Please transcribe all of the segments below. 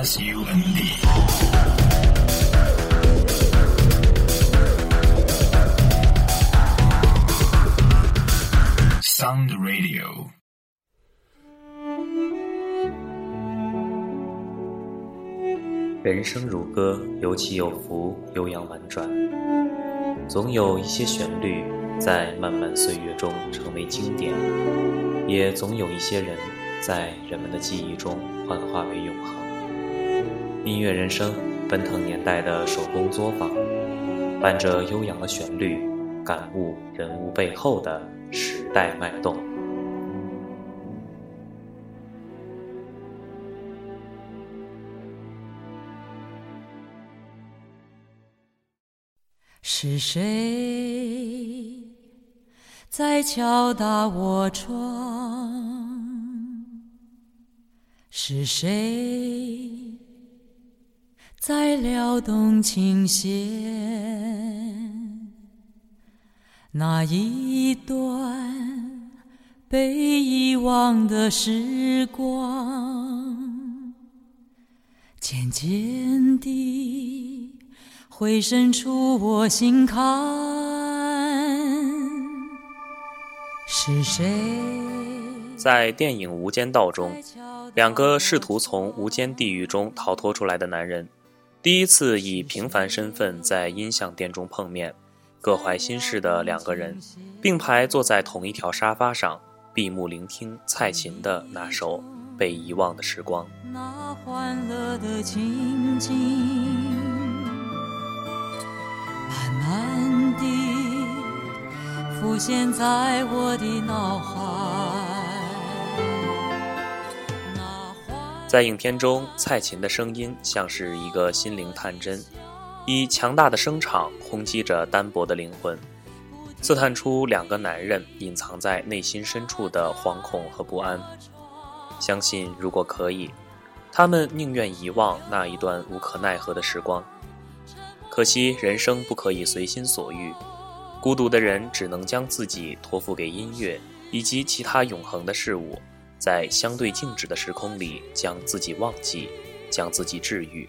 S U N D。Sound Radio。人生如歌，有起有伏，悠扬婉转。总有一些旋律在漫漫岁月中成为经典，也总有一些人在人们的记忆中幻化为永恒。音乐人生，奔腾年代的手工作坊，伴着悠扬的旋律，感悟人物背后的时代脉动。是谁在敲打我窗？是谁在撩动琴弦？那一段被遗忘的时光，渐渐地。回渗出我心坎。是谁？在电影《无间道》中，两个试图从无间地狱中逃脱出来的男人，第一次以平凡身份在音像店中碰面，各怀心事的两个人，并排坐在同一条沙发上，闭目聆听蔡琴的那首《被遗忘的时光》。那欢乐的情景。慢慢地浮现在我的脑海。在影片中，蔡琴的声音像是一个心灵探针，以强大的声场轰击着单薄的灵魂，刺探出两个男人隐藏在内心深处的惶恐和不安。相信，如果可以，他们宁愿遗忘那一段无可奈何的时光。可惜人生不可以随心所欲，孤独的人只能将自己托付给音乐以及其他永恒的事物，在相对静止的时空里将自己忘记，将自己治愈。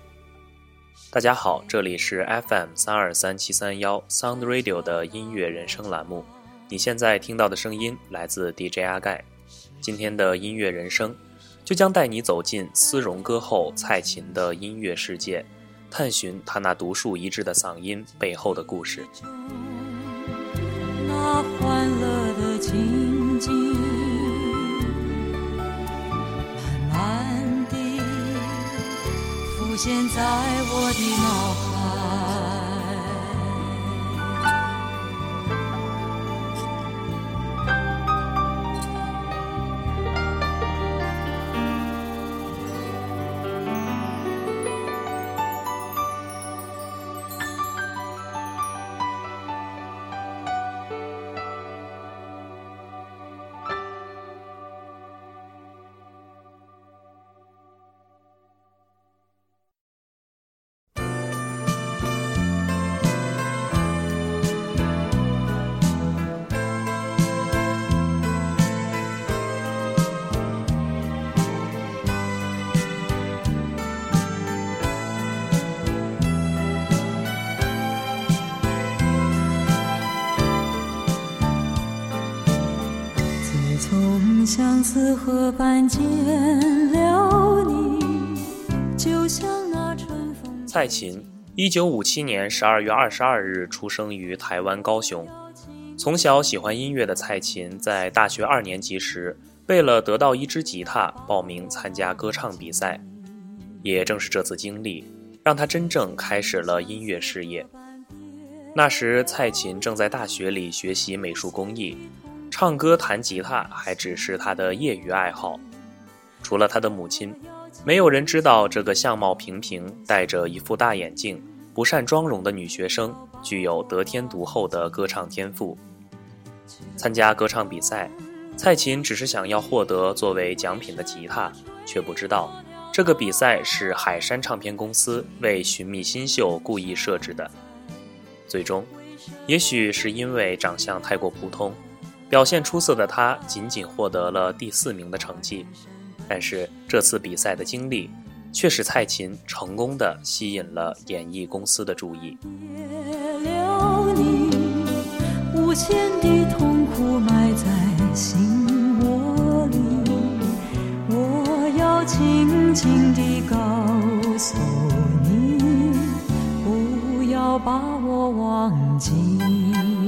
大家好，这里是 FM 三二三七三幺 Sound Radio 的音乐人生栏目，你现在听到的声音来自 DJ 阿盖。今天的音乐人生，就将带你走进丝绒歌后蔡琴的音乐世界。探寻他那独树一帜的嗓音背后的故事。那欢乐的情现在我的脑海从。相思河畔见了你，就像那春风。蔡琴，一九五七年十二月二十二日出生于台湾高雄。从小喜欢音乐的蔡琴，在大学二年级时，为了得到一支吉他，报名参加歌唱比赛。也正是这次经历，让她真正开始了音乐事业。那时，蔡琴正在大学里学习美术工艺。唱歌、弹吉他还只是他的业余爱好。除了他的母亲，没有人知道这个相貌平平、戴着一副大眼镜、不善妆容的女学生具有得天独厚的歌唱天赋。参加歌唱比赛，蔡琴只是想要获得作为奖品的吉他，却不知道这个比赛是海山唱片公司为寻觅新秀故意设置的。最终，也许是因为长相太过普通。表现出色的他仅仅获得了第四名的成绩，但是这次比赛的经历却使蔡琴成功的吸引了演艺公司的注意。我要轻轻地告诉你，不要把我忘记。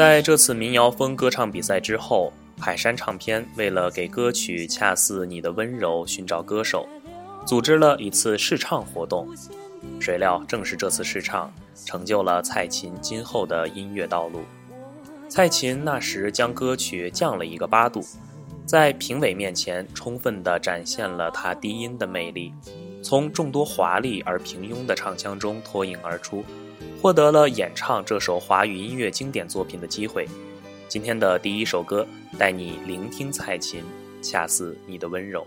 在这次民谣风歌唱比赛之后，海山唱片为了给歌曲《恰似你的温柔》寻找歌手，组织了一次试唱活动。谁料，正是这次试唱，成就了蔡琴今后的音乐道路。蔡琴那时将歌曲降了一个八度，在评委面前充分地展现了她低音的魅力，从众多华丽而平庸的唱腔中脱颖而出，获得了演唱这首华语音乐经典作品的机会。今天的第一首歌，带你聆听蔡琴，恰似你的温柔。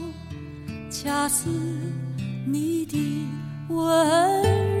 恰似你的温柔。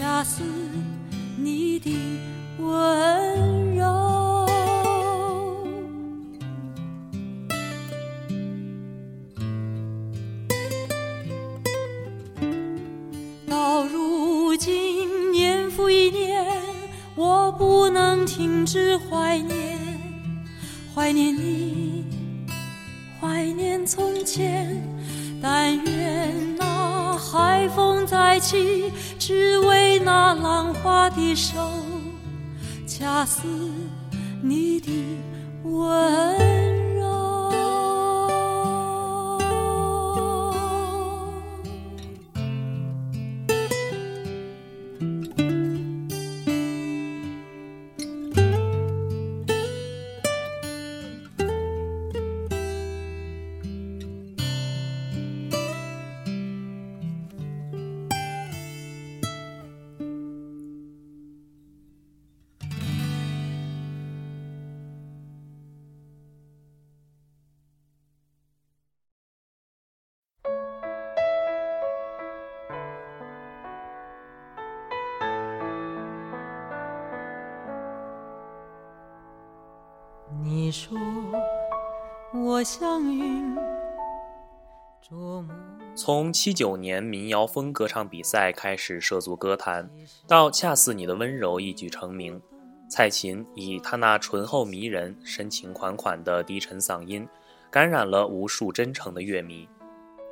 恰似你的温柔。到如今年复一年我不能停止怀念怀念你怀念从前但愿海风再起，只为那浪花的手，恰似你的吻。说我像云。从七九年民谣风歌唱比赛开始涉足歌坛，到《恰似你的温柔》一举成名，蔡琴以她那醇厚迷人、深情款款的低沉嗓音，感染了无数真诚的乐迷。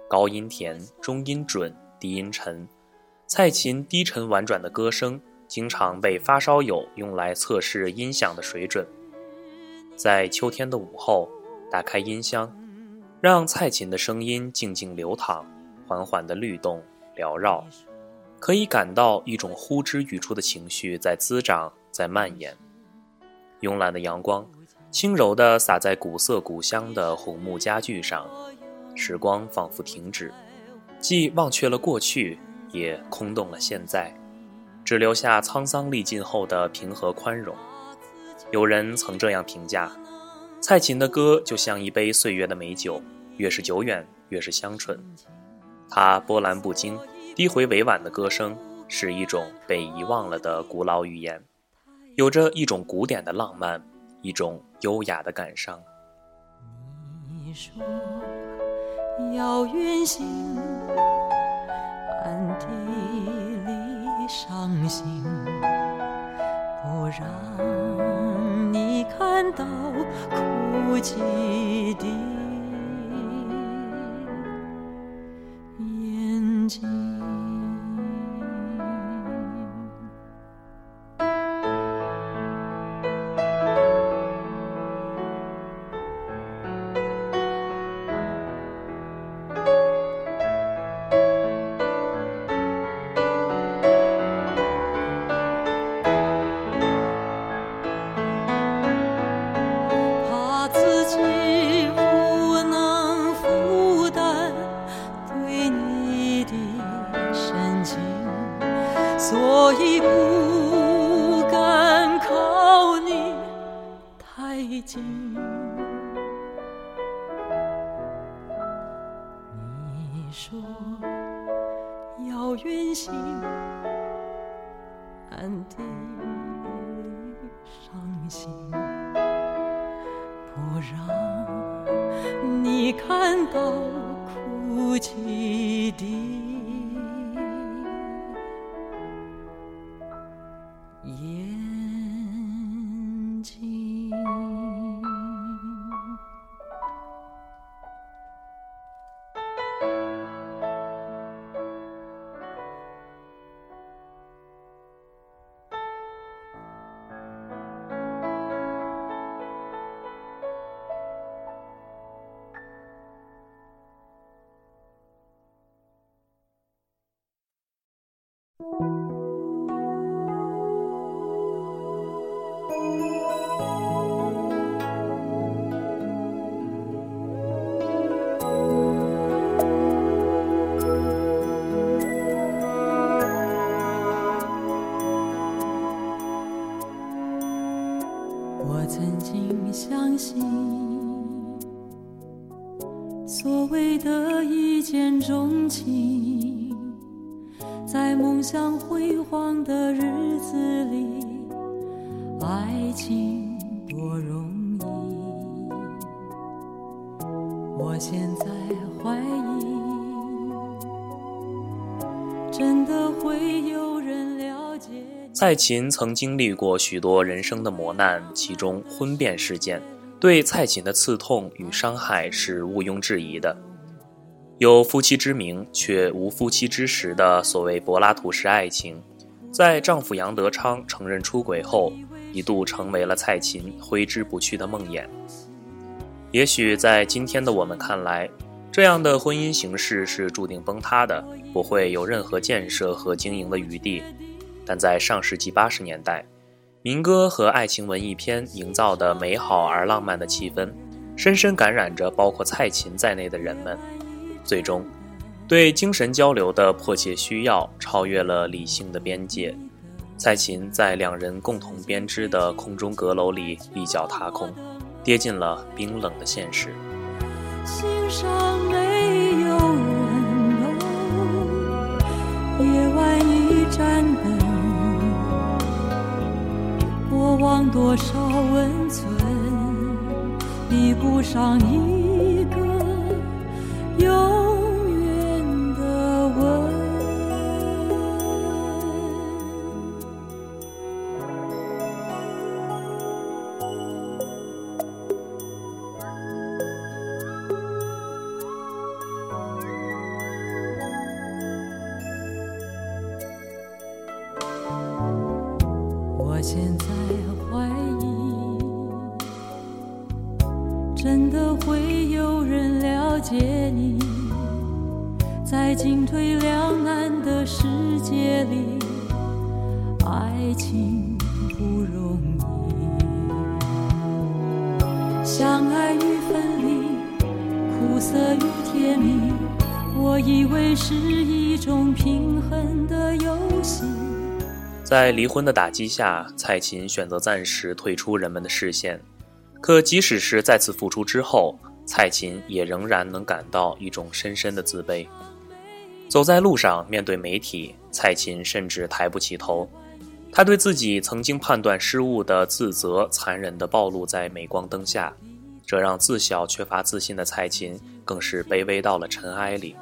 高音甜，中音准，低音沉，蔡琴低沉婉转的歌声，经常被发烧友用来测试音响的水准。在秋天的午后，打开音箱，让蔡琴的声音静静流淌，缓缓地律动缭绕，可以感到一种呼之欲出的情绪在滋长，在蔓延。慵懒的阳光，轻柔地洒在古色古香的红木家具上，时光仿佛停止，既忘却了过去，也空洞了现在，只留下沧桑历尽后的平和宽容。有人曾这样评价：蔡琴的歌就像一杯岁月的美酒，越是久远，越是香醇。她波澜不惊、低回委婉的歌声，是一种被遗忘了的古老语言，有着一种古典的浪漫，一种优雅的感伤。你说要远行，暗地里伤心，不让。看到枯寂让你看到哭泣的。我曾经相信，所谓的一见钟情，在梦想辉煌的日子里，爱情多容易。我现在蔡琴曾经历过许多人生的磨难，其中婚变事件对蔡琴的刺痛与伤害是毋庸置疑的。有夫妻之名却无夫妻之实的所谓柏拉图式爱情，在丈夫杨德昌承认出轨后，一度成为了蔡琴挥之不去的梦魇。也许在今天的我们看来，这样的婚姻形式是注定崩塌的，不会有任何建设和经营的余地。但在上世纪八十年代，民歌和爱情文艺片营造的美好而浪漫的气氛，深深感染着包括蔡琴在内的人们。最终，对精神交流的迫切需要超越了理性的边界。蔡琴在两人共同编织的空中阁楼里一脚踏空，跌进了冰冷的现实。心上没有人楼，夜晚一盏灯。过往多少温存，比不上一个有我现在怀疑，真的会有人了解你，在进退两难的世界里，爱情不容易。相爱与分离，苦涩与甜蜜，我以为是一种平衡的游戏。在离婚的打击下，蔡琴选择暂时退出人们的视线。可即使是再次复出之后，蔡琴也仍然能感到一种深深的自卑。走在路上，面对媒体，蔡琴甚至抬不起头。她对自己曾经判断失误的自责，残忍地暴露在镁光灯下，这让自小缺乏自信的蔡琴更是卑微到了尘埃里。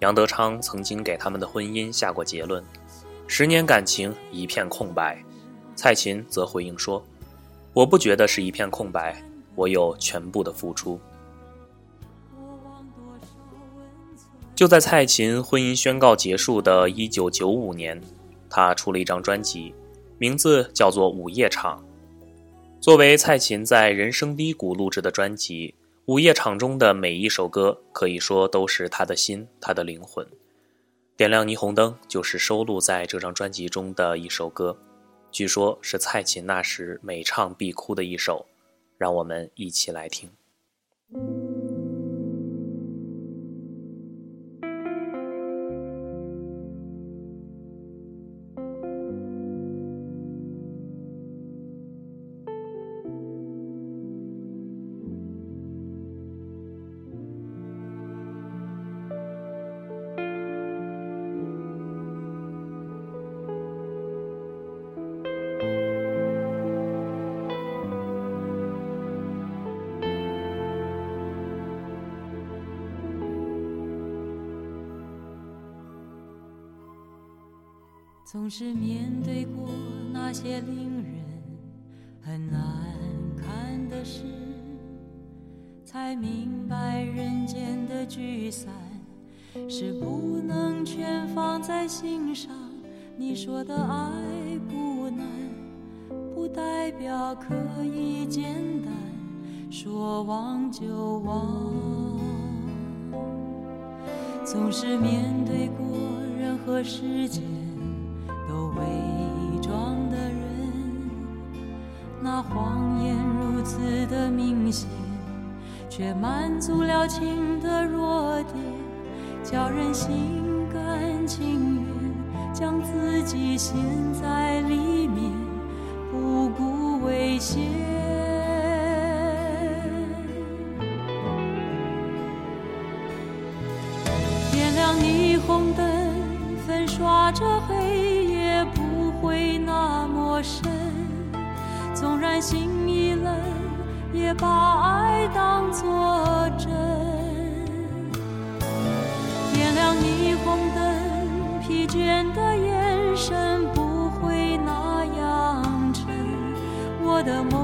杨德昌曾经给他们的婚姻下过结论。十年感情一片空白，蔡琴则回应说：“我不觉得是一片空白，我有全部的付出。”就在蔡琴婚姻宣告结束的一九九五年，她出了一张专辑，名字叫做《午夜场》。作为蔡琴在人生低谷录制的专辑，《午夜场》中的每一首歌可以说都是她的心，她的灵魂。点亮霓虹灯就是收录在这张专辑中的一首歌，据说是蔡琴那时每唱必哭的一首，让我们一起来听。总是面对过那些令人很难看的事，才明白人间的聚散是不能全放在心上。你说的爱不难，不代表可以简单，说忘就忘。总是面对过任何时间。谎言如此的明显，却满足了情的弱点，叫人心甘情愿将自己陷在里面，不顾危险。点亮霓虹灯，粉刷着黑夜，不。会那么深，在心一冷，也把爱当作真。点亮霓虹灯，疲倦的眼神不会那样沉。我的梦。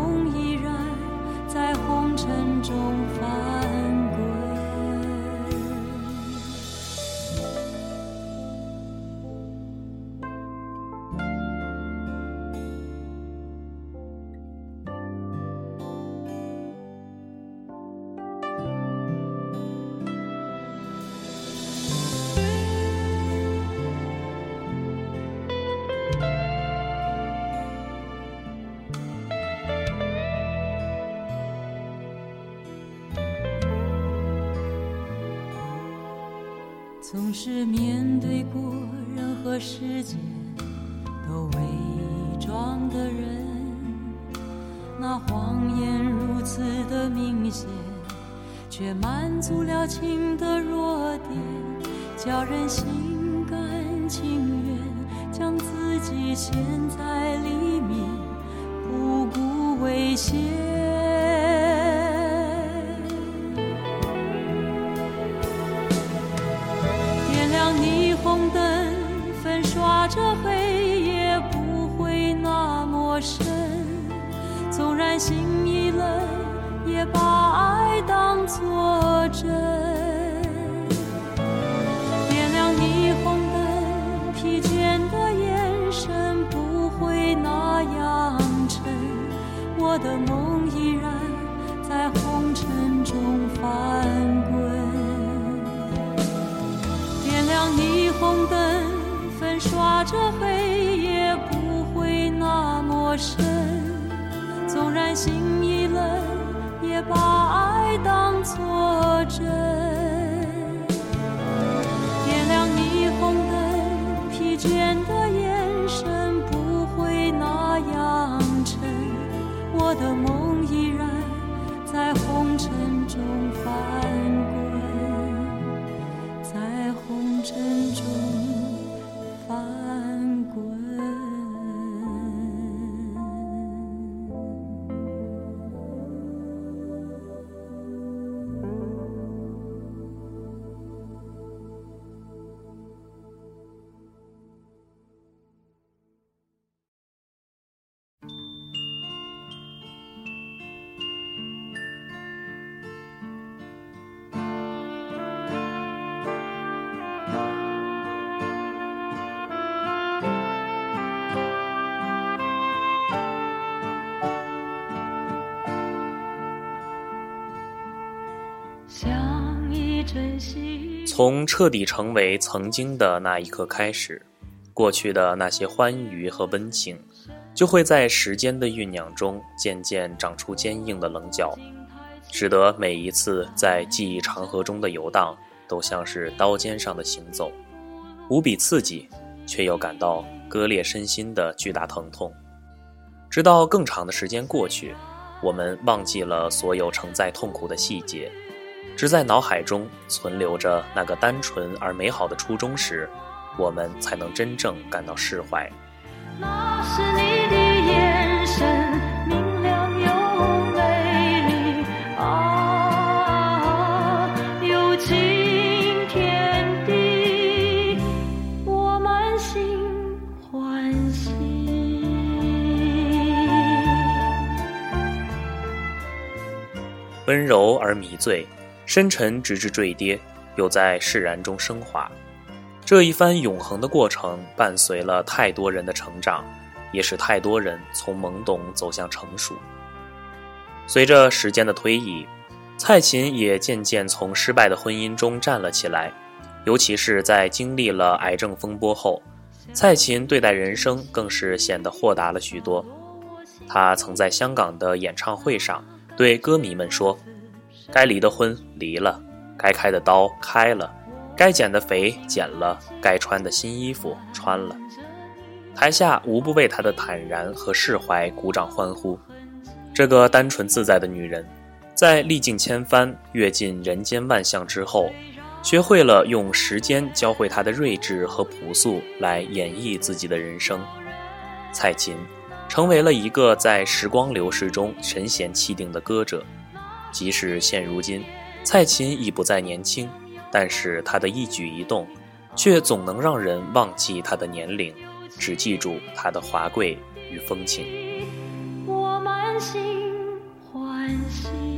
总是面对过任何世界都伪装的人，那谎言如此的明显，却满足了情的弱点，叫人心甘情愿将自己陷在里面，不顾危险。心已冷，也把爱当作真。点亮霓虹灯，疲倦的眼神不会那样沉。我的梦依然在红尘中翻滚。点亮霓虹灯，粉刷着黑夜，不会那么深。纵然心已冷，也把爱当作真。从彻底成为曾经的那一刻开始，过去的那些欢愉和温情，就会在时间的酝酿中渐渐长出坚硬的棱角，使得每一次在记忆长河中的游荡，都像是刀尖上的行走，无比刺激，却又感到割裂身心的巨大疼痛。直到更长的时间过去，我们忘记了所有承载痛苦的细节。只在脑海中存留着那个单纯而美好的初衷时，我们才能真正感到释怀。那是你的眼神，明亮又美丽啊，有情天地，我满心欢喜。温柔而迷醉，深沉直至坠跌，又在释然中升华。这一番永恒的过程，伴随了太多人的成长，也使太多人从懵懂走向成熟。随着时间的推移，蔡琴也渐渐从失败的婚姻中站了起来，尤其是在经历了癌症风波后，蔡琴对待人生更是显得豁达了许多。她曾在香港的演唱会上对歌迷们说：“该离的婚离了，该开的刀开了。”该减的肥减了，该穿的新衣服穿了。台下无不为她的坦然和释怀鼓掌欢呼。这个单纯自在的女人，在历尽千帆、阅尽人间万象之后，学会了用时间教会她的睿智和朴素来演绎自己的人生。蔡琴成为了一个在时光流逝中神闲气定的歌者。即使现如今，蔡琴已不再年轻。但是她的一举一动，却总能让人忘记她的年龄，只记住她的华贵与风情。我满心欢喜。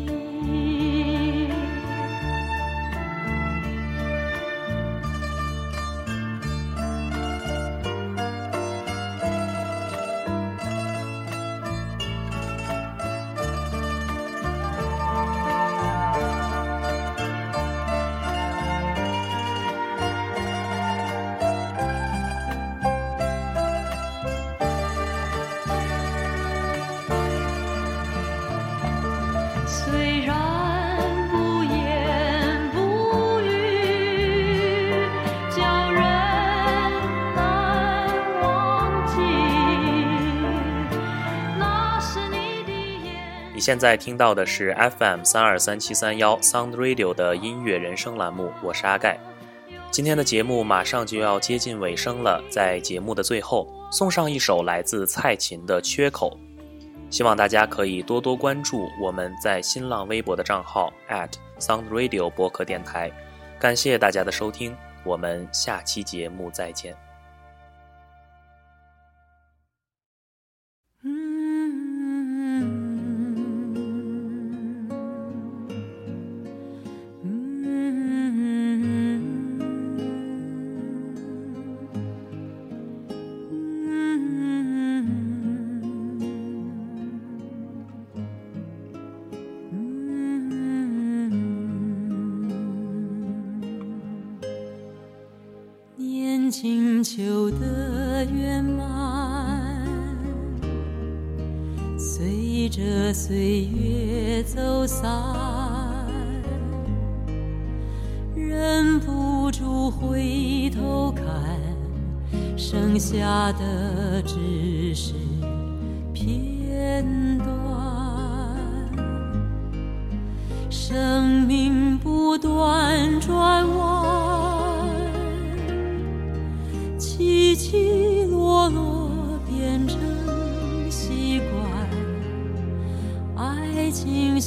现在听到的是 FM 三二三七三幺 Sound Radio 的音乐人生栏目，我是阿盖。今天的节目马上就要接近尾声了，在节目的最后送上一首来自蔡琴的《缺口》，希望大家可以多多关注我们在新浪微博的账号 at @Sound Radio 播客电台。感谢大家的收听，我们下期节目再见。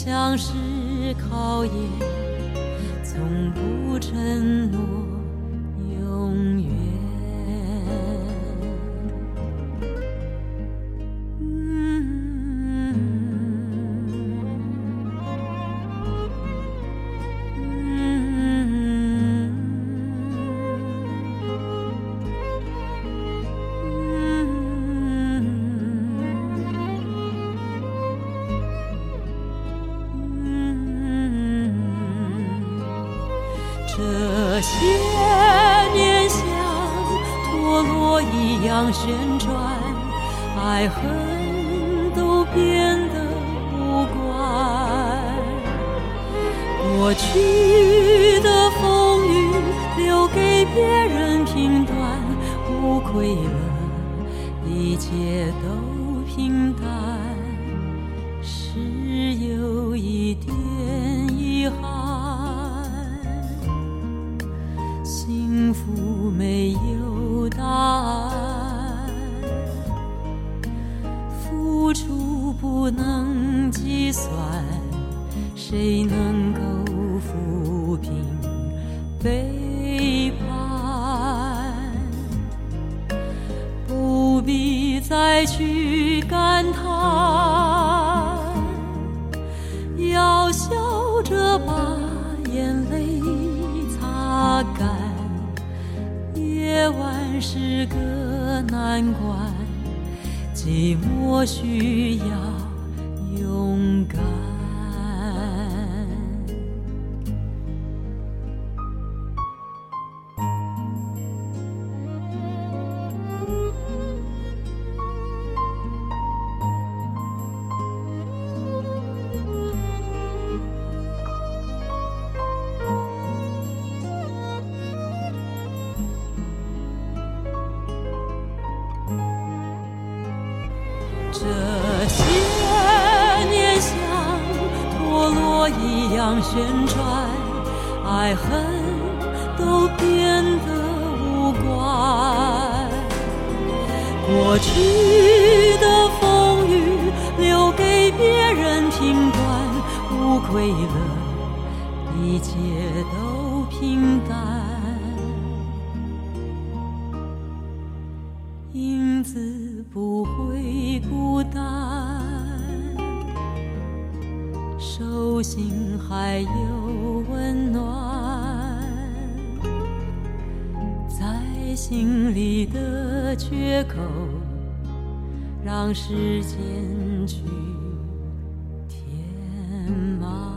像是考验，从不承诺。为了，一切都平淡，旋转，爱恨手心还有温暖，在心里的缺口，让时间去填满。